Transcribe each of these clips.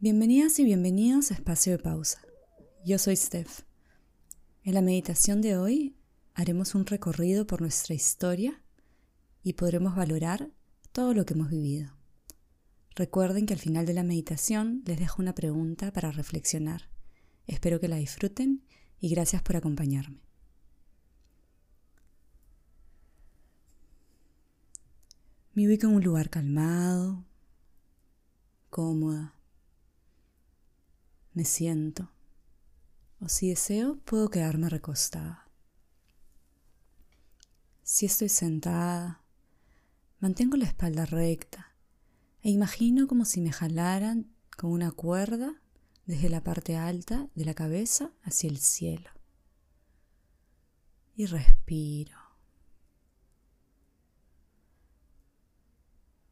Bienvenidas y bienvenidos a Espacio de Pausa. Yo soy Steph. En la meditación de hoy haremos un recorrido por nuestra historia y podremos valorar todo lo que hemos vivido. Recuerden que al final de la meditación les dejo una pregunta para reflexionar. Espero que la disfruten y gracias por acompañarme. Me ubico en un lugar calmado, cómoda. Me siento. O si deseo, puedo quedarme recostada. Si estoy sentada, mantengo la espalda recta e imagino como si me jalaran con una cuerda desde la parte alta de la cabeza hacia el cielo. Y respiro.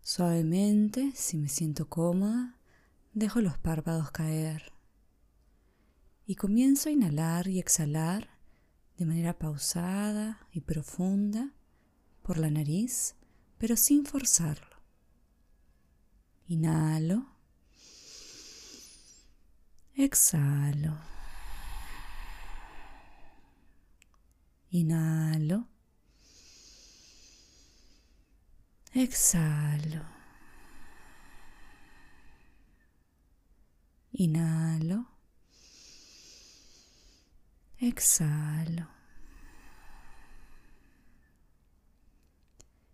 Suavemente, si me siento cómoda, dejo los párpados caer y comienzo a inhalar y exhalar de manera pausada y profunda por la nariz, pero sin forzarlo. Inhalo. Exhalo. Inhalo. Exhalo. Inhalo. Exhalo.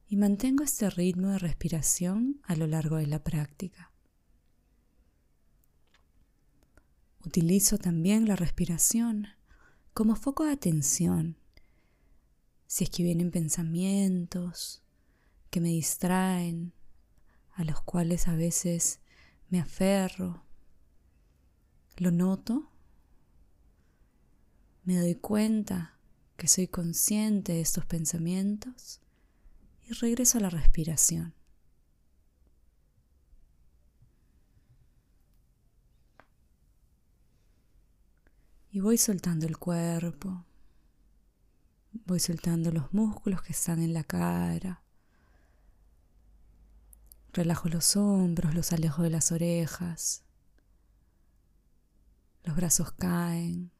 Y mantengo este ritmo de respiración a lo largo de la práctica. Utilizo también la respiración como foco de atención. Si es que vienen pensamientos, que me distraen, a los cuales a veces me aferro. Lo noto, me doy cuenta que soy consciente de estos pensamientos y regreso a la respiración. Y voy soltando el cuerpo, voy soltando los músculos que están en la cara, Relajo los hombros, los alejo de las orejas. Los brazos caen.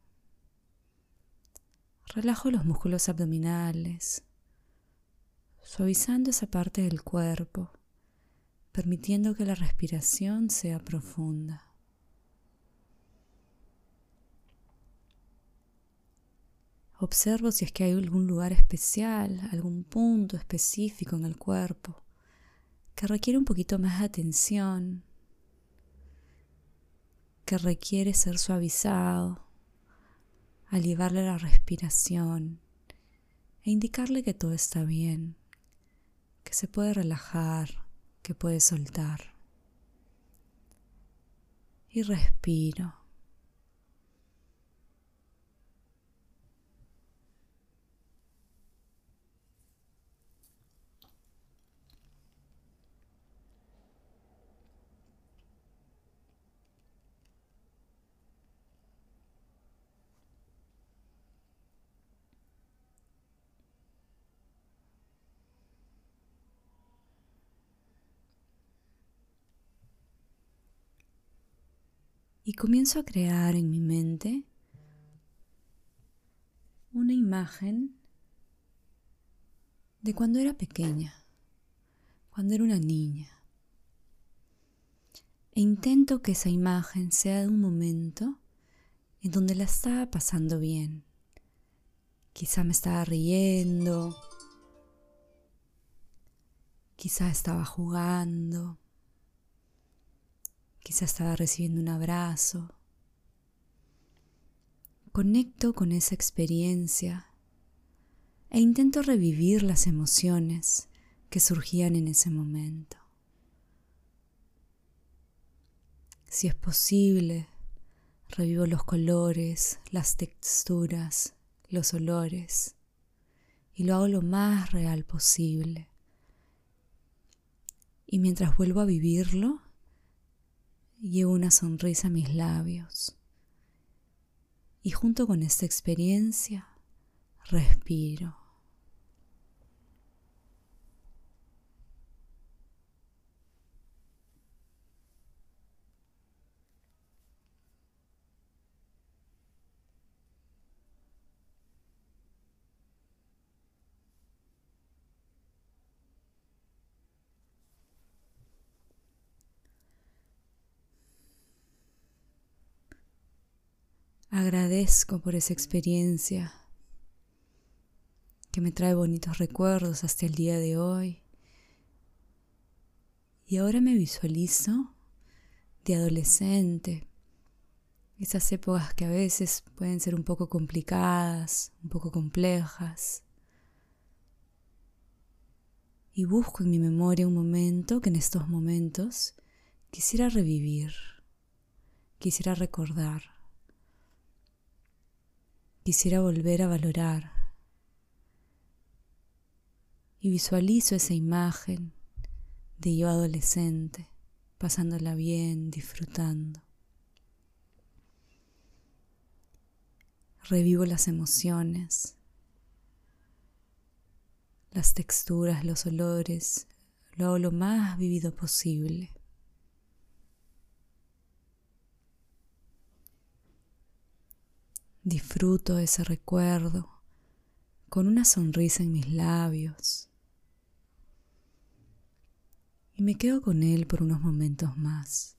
Relajo los músculos abdominales, suavizando esa parte del cuerpo, permitiendo que la respiración sea profunda. Observo si es que hay algún lugar especial, algún punto específico en el cuerpo que requiere un poquito más de atención, que requiere ser suavizado al llevarle la respiración e indicarle que todo está bien, que se puede relajar, que puede soltar. Y respiro. Y comienzo a crear en mi mente una imagen de cuando era pequeña, cuando era una niña. E intento que esa imagen sea de un momento en donde la estaba pasando bien. Quizá me estaba riendo, quizá estaba jugando, Quizá estaba recibiendo un abrazo. Conecto con esa experiencia e intento revivir las emociones que surgían en ese momento. Si es posible, revivo los colores, las texturas, los olores y lo hago lo más real posible. Y mientras vuelvo a vivirlo, llevo una sonrisa a mis labios y junto con esta experiencia respiro. Agradezco por esa experiencia que me trae bonitos recuerdos hasta el día de hoy. Y ahora me visualizo de adolescente, esas épocas que a veces pueden ser un poco complicadas, un poco complejas. Y busco en mi memoria un momento que en estos momentos quisiera revivir, quisiera recordar, quisiera volver a valorar. Y visualizo esa imagen de yo adolescente, pasándola bien, disfrutando. revivo las emociones, las texturas, los olores, lo hago lo más vivido posible. Disfruto ese recuerdo con una sonrisa en mis labios y me quedo con él por unos momentos más.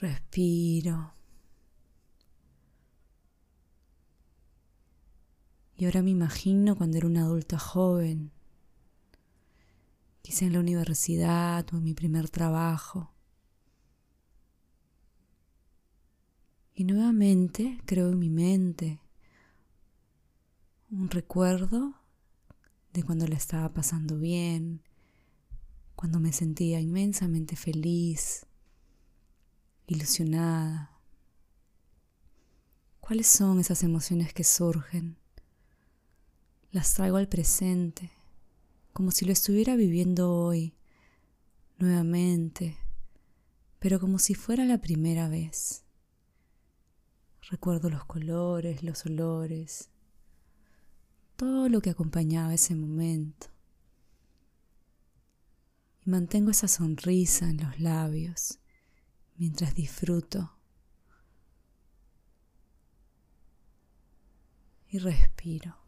Respiro. Y ahora me imagino cuando era una adulta joven, quizá en la universidad o en mi primer trabajo. Y nuevamente creo en mi mente un recuerdo de cuando la estaba pasando bien, cuando me sentía inmensamente feliz, ilusionada. ¿Cuáles son esas emociones que surgen? Las traigo al presente, como si lo estuviera viviendo hoy, nuevamente, pero como si fuera la primera vez. Recuerdo los colores, los olores, todo lo que acompañaba ese momento. Y mantengo esa sonrisa en los labios mientras disfruto y respiro.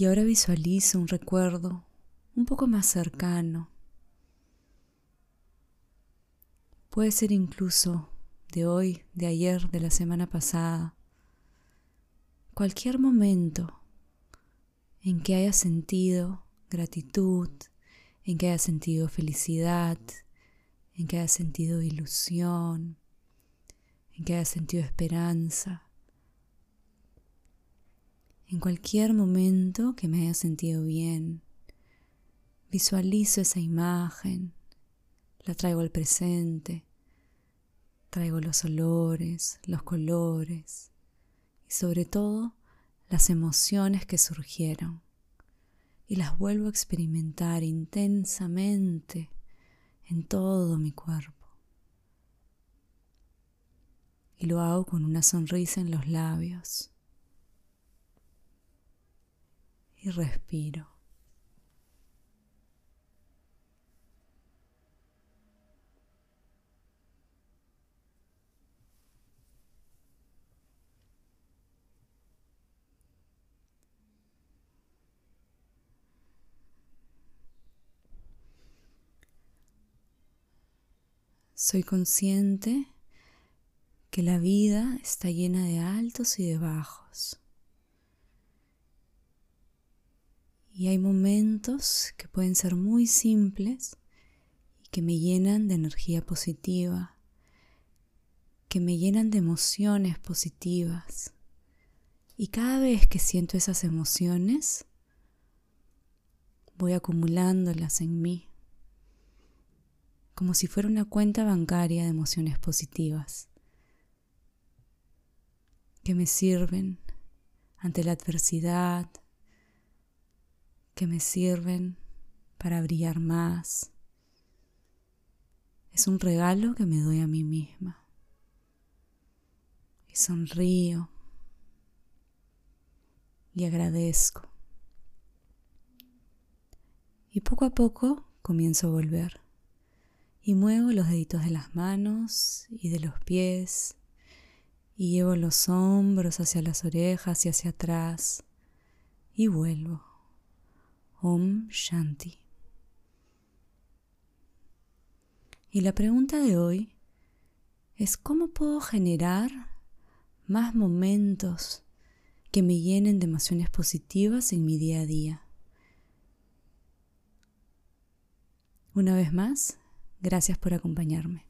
Y ahora visualizo un recuerdo un poco más cercano. Puede ser incluso de hoy, de ayer, de la semana pasada. Cualquier momento en que haya sentido gratitud, en que haya sentido felicidad, en que haya sentido ilusión, en que haya sentido esperanza en cualquier momento que me haya sentido bien, visualizo esa imagen, la traigo al presente, traigo los olores, los colores y sobre todo las emociones que surgieron. Y las vuelvo a experimentar intensamente en todo mi cuerpo. Y lo hago con una sonrisa en los labios y respiro. Soy consciente que la vida está llena de altos y de bajos. Y hay momentos que pueden ser muy simples y que me llenan de energía positiva, que me llenan de emociones positivas. Y cada vez que siento esas emociones, voy acumulándolas en mí, como si fuera una cuenta bancaria de emociones positivas que me sirven ante la adversidad, que me sirven para brillar más. Es un regalo que me doy a mí misma. Y sonrío y agradezco. Y poco a poco comienzo a volver. Y muevo los deditos de las manos y de los pies. Y llevo los hombros hacia las orejas y hacia atrás. Y vuelvo. Om Shanti. Y la pregunta de hoy es cómo puedo generar más momentos que me llenen de emociones positivas en mi día a día. Una vez más, gracias por acompañarme.